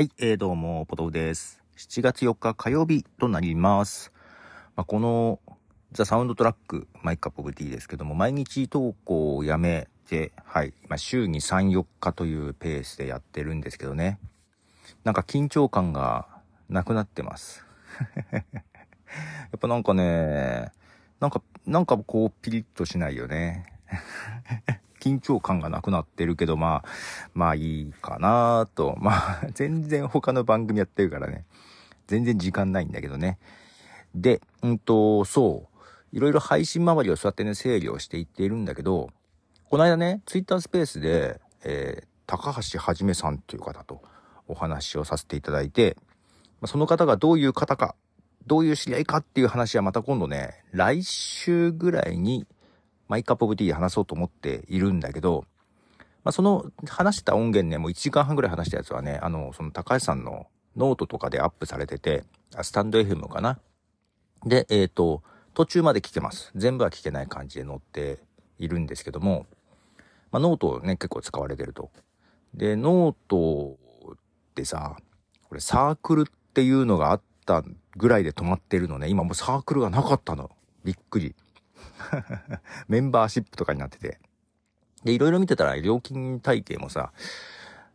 はい、えー、どうも、ポトフです。7月4日火曜日となります。まあ、この、 The Soundtrack、My Cup of Tea ですけども、毎日投稿をやめて、はい、まあ、週に3、4日というペースでやってるんですけどね。なんか緊張感がなくなってます。やっぱなんかね、なんか、なんかこうピリッとしないよね。緊張感がなくなってるけど、まあ、まあいいかなと。まあ、全然他の番組やってるからね。全然時間ないんだけどね。で、うんと、そう。いろいろ配信周りをそうやってね、整理をしていっているんだけど、この間ね、ツイッタースペースで、えー、高橋はじめさんという方とお話をさせていただいて、その方がどういう方か、どういう知り合いかっていう話はまた今度ね、来週ぐらいにMy Cup of Tea 話そうと思っているんだけど、まあ、その話した音源ね、もう1時間半ぐらい話したやつはね、あの、その高橋さんのノートとかでアップされてて、 stand.fm かな？で、えっ、と、途中まで聞けます。全部は聞けない感じで載っているんですけども、まあ、ノートね、結構使われてると。で、ノートってさ、これサークルっていうのがあったぐらいで止まってるのね。今もうサークルがなかったの。びっくり。メンバーシップとかになってて。で、いろいろ見てたら料金体系もさ、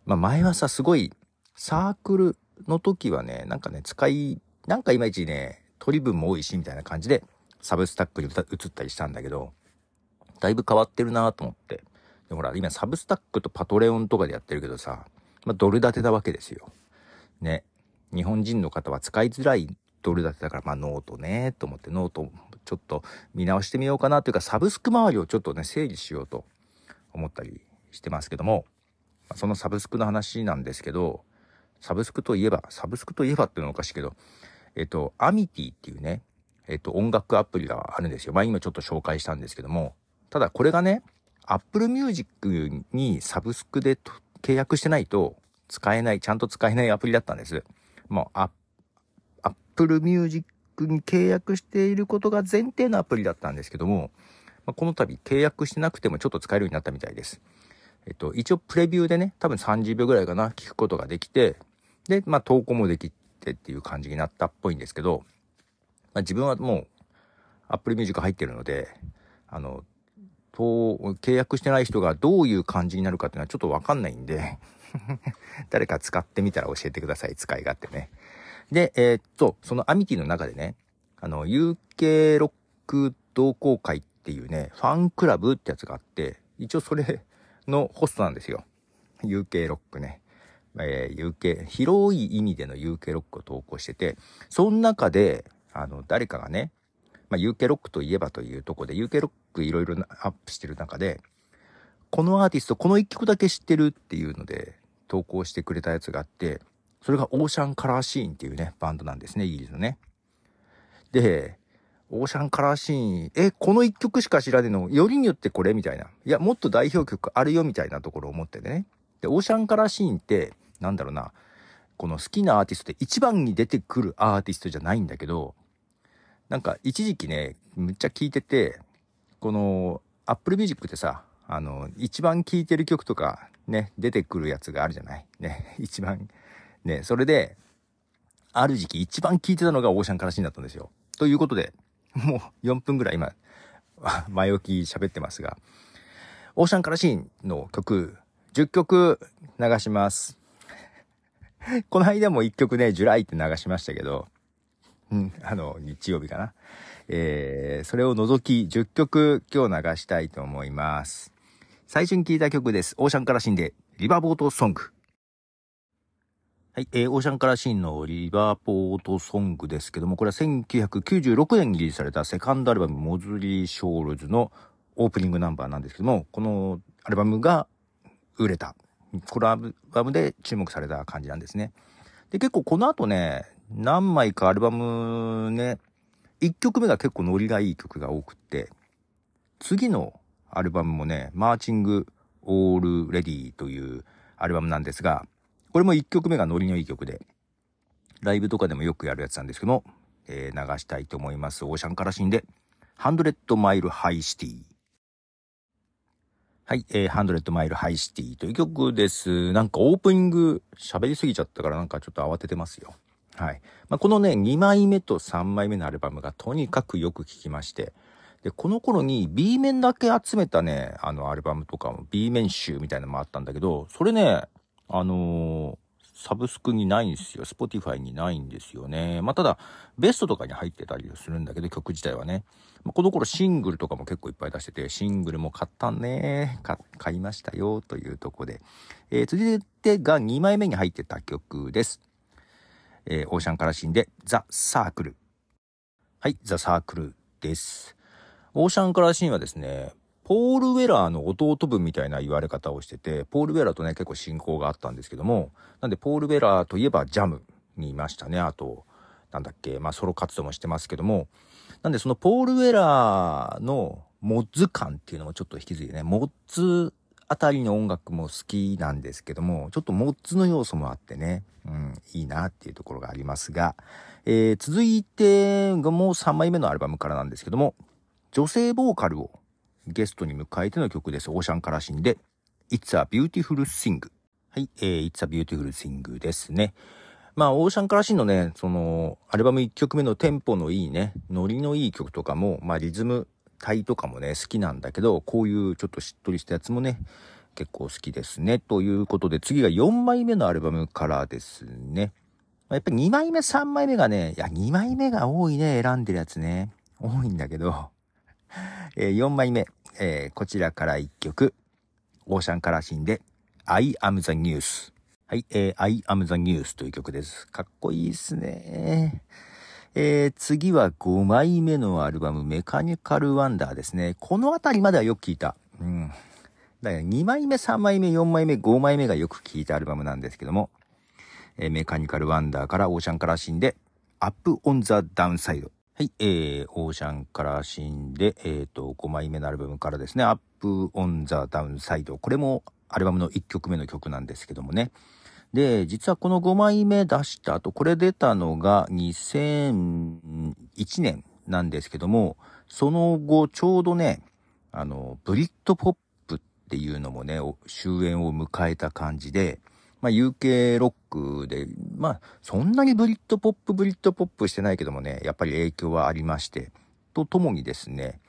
まあ前はさ、すごい、サークルの時はね、なんかね、使い、なんかいまいちね、取り分も多いし、みたいな感じで、サブスタックに移ったりしたんだけど、だいぶ変わってるなと思って。で、ほら、今サブスタックとパトレオンとかでやってるけどさ、まあドル建てなわけですよ。ね。日本人の方は使いづらいドル建てだから、まあノートね、と思ってノートちょっと見直してみようかなというか、サブスク周りをちょっとね、整理しようと思ったりしてますけども、そのサブスクの話なんですけど、サブスクといえば、サブスクといえばっていうのはおかしいけど、えっと、アミティっていうね、えっと、音楽アプリがあるんですよ。まあ今ちょっと紹介したんですけども、ただこれがね、Apple Music にサブスクで契約してないと使えない、ちゃんと使えないアプリだったんです。もう、Apple Music に契約していることが前提のアプリだったんですけども、まあ、この度契約してなくてもちょっと使えるようになったみたいです。えっと、一応プレビューでね、多分30秒ぐらいかな、聞くことができて、で、まあ投稿もできてっていう感じになったっぽいんですけど、まあ、自分はもう Apple Music 入ってるので、あの、と契約してない人がどういう感じになるかっていうのはちょっとわかんないんで誰か使ってみたら教えてください、使い勝手ね。で、えー、っと、そのアミティの中でね、あの、UK ロック同好会っていうね、ファンクラブってやつがあって、一応それのホストなんですよ。UK ロックね。えー、UK、広い意味での UK ロックを投稿してて、その中で、あの、誰かがね、まあ、UK ロックといえばというとこで、UK ロックいろいろアップしてる中で、このアーティスト、この一曲だけ知ってるっていうので、投稿してくれたやつがあって、それがオーシャンカラーシーンっていうね、バンドなんですね、イギリスのね。で、オーシャンカラーシーン、え、この一曲しか知らねえの？よりによってこれ？みたいな。いや、もっと代表曲あるよみたいなところを思ってね。で、オーシャンカラーシーンって、なんだろうな、この好きなアーティストで一番に出てくるアーティストじゃないんだけど、なんか一時期ね、むっちゃ聴いてて、この Apple Music ってさ、あの、一番聴いてる曲とかね、出てくるやつがあるじゃない？ね、一番ね、それで、ある時期一番聴いてたのがオーシャンカラシーンだったんですよ。ということで、もう4分ぐらい今、前置き喋ってますが、オーシャンカラシンの曲、10曲流します。この間も1曲ね、ジュライって流しましたけど、うん、あの、日曜日かな。えー、それを除き10曲今日流したいと思います。最初に聴いた曲です。オーシャンカラシンで、リバーボートソング。はい、えー、オーシャンカラシーンのリバーポートソングですけども、これは1996年にリリースされたセカンドアルバム、モズリー・ショールズのオープニングナンバーなんですけども、このアルバムが売れた。このアルバムで注目された感じなんですね。で、結構この後ね、何枚かアルバムね、1曲目が結構ノリがいい曲が多くって、次のアルバムもね、マーチング・オール・レディというアルバムなんですが、これも1曲目がノリのいい曲で、ライブとかでもよくやるやつなんですけども、えー、流したいと思います。 Ocean Colour Scene で、 Hundred Mile High City。はい、えー、 Hundred Mile High City という曲です。なんかオープニング喋りすぎちゃったからなんかちょっと慌ててますよ。はい。まあ、このね、2枚目と3枚目のアルバムがとにかくよく聴きまして、で、この頃に B 面だけ集めたね、あのアルバムとかも B 面集みたいなのもあったんだけど、それね、あの、サブスクにないんですよ。Spotify にないんですよね。まあ、ただ、ベストとかに入ってたりするんだけど、曲自体はね。まあ、この頃シングルとかも結構いっぱい出してて、シングルも買ったね。買いましたよ、というとこで。えー、続いてが2枚目に入ってた曲です。えー、オーシャンカラシンで、ザ・サークル。はい、ザ・サークルです。オーシャンカラシーンはですね、ポール・ウェラーの弟分みたいな言われ方をしてて、ポール・ウェラーとね、結構親交があったんですけども、なんで、ポール・ウェラーといえばジャムにいましたね。あと、なんだっけ、まあ、ソロ活動もしてますけども、なんで、そのポール・ウェラーのモッズ感っていうのもちょっと引き継いでね、モッズあたりの音楽も好きなんですけども、ちょっとモッズの要素もあってね、うん、いいなっていうところがありますが、えー、続いてがもう3枚目のアルバムからなんですけども、女性ボーカルをゲストに迎えての曲です。オーシャンカラシンで、It's a Beautiful Thing。はい、えー、It's a Beautiful Thing ですね。まあ、オーシャンカラシンのね、その、アルバム1曲目のテンポのいいね、ノリのいい曲とかも、まあ、リズム体とかもね、好きなんだけど、こういうちょっとしっとりしたやつもね、結構好きですね。ということで、次が4枚目のアルバムからですね。やっぱり2枚目、3枚目がね、いや、2枚目が多いね、選んでるやつね。多いんだけど、えー、4枚目、えー、こちらから1曲、オーシャンカラシンで、I am the news。はい、えー、I am the news という曲です。かっこいいですね。えー、次は5枚目のアルバム、メカニカルワンダーですね。このあたりまではよく聞いた。うん。だから2枚目、3枚目、4枚目、5枚目がよく聞いたアルバムなんですけども、えー、メカニカルワンダーからオーシャンカラシンで、Up on the Downside。はい、えー、 Ocean Colour Scene で、えっ、ー、と、5枚目のアルバムからですね、 Up on the Downside。これもアルバムの1曲目の曲なんですけどもね。で、実はこの5枚目出した後、これ出たのが2001年なんですけども、その後ちょうどね、あの、ブリッドポップっていうのもね、終焉を迎えた感じで、まあ、UK ロックで、まあ、そんなにブリッドポップ、ブリッドポップしてないけどもね、やっぱり影響はありまして、とともにですね、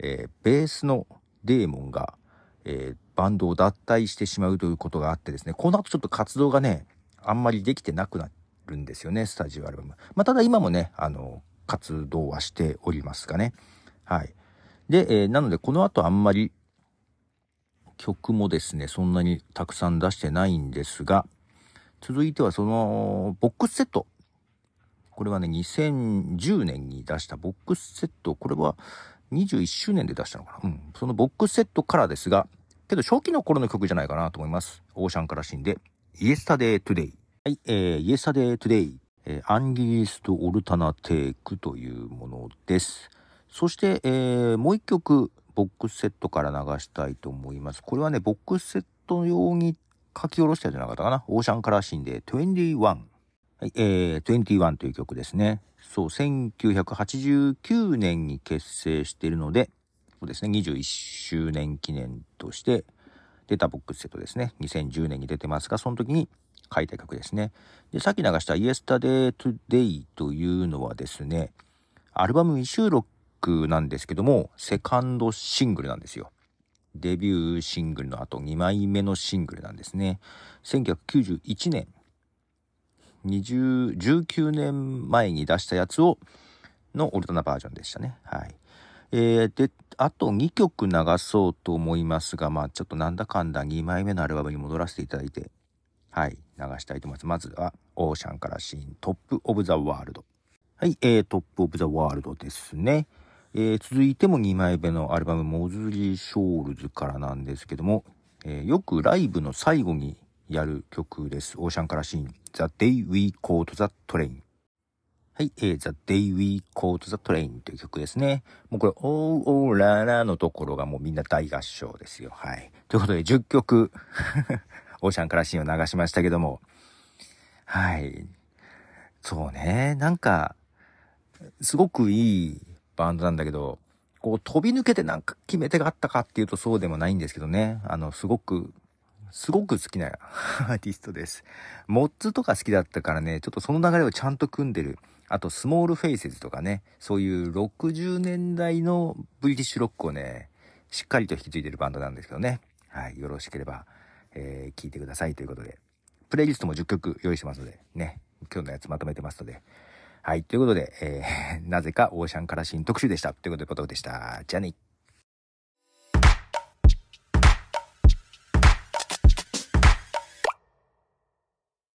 えー、ベースのデーモンが、えー、バンドを脱退してしまうということがあってですね、この後ちょっと活動がね、あんまりできてなくなるんですよね、スタジオアルバム。まあ、ただ今もね、あの、活動はしておりますがね。はい。で、えー、なのでこの後あんまり曲もですね、そんなにたくさん出してないんですが、続いてはその、ボックスセット。これはね、2010年に出したボックスセット。これは21周年で出したのかな。うん。そのボックスセットからですが、けど初期の頃の曲じゃないかなと思います。オーシャンから死んで、Yesterday Today。はい、えー、Yesterday Today。えー、アンギリストオルタナテイクというものです。そして、えー、もう一曲、ボックスセットから流したいと思います。これはね、ボックスセット用に書き下ろしたんじゃなかったかな。オーシャンカラーシーンで21。はい、えー、21という曲ですね。そう、1989年に結成しているので、そうですね、21周年記念として出たボックスセットですね。2010年に出てますが、その時に書いた曲ですね。で、さっき流した Yesterday Today というのはですね、アルバム未収録クなんですけども、セカンドシングルなんですよ。デビューシングルの後2枚目のシングルなんですね。1991年、20、19年前に出したやつを、のオルタナバージョンでしたね。はい。えー、で、あと2曲流そうと思いますが、まあちょっとなんだかんだ2枚目のアルバムに戻らせていただいて、はい、流したいと思います。まずは、オーシャンからシーン、トップオブザワールド。はい、えー、 Top of the World ですね。えー、続いても2枚目のアルバム、 Moseley Shoals からなんですけども、えー、よくライブの最後にやる曲です。 Ocean Colour Scene、The Day We Caught the Train。はい、えー、The Day We Caught the Train という曲ですね。もうこれ、オーオーララのところがもうみんな大合唱ですよ。はい。ということで、10曲 Ocean Colour Scene を流しましたけども、はい。そうね、なんか、すごくいいバンドなんだけど、こう飛び抜けてなんか決め手があったかっていうとそうでもないんですけどね。あの、すごく、すごく好きな アーティストです。モッツとか好きだったからね、ちょっとその流れをちゃんと組んでる。あと、スモールフェイセズとかね、そういう60年代のブリティッシュロックをね、しっかりと引き継いでるバンドなんですけどね。はい、よろしければ、えー、聞いてくださいということで。プレイリストも10曲用意してますので、ね、今日のやつまとめてますので。はい、ということで、えー、なぜかオーシャンカラシン特集でした。ということで、ポトフでした。じゃあね。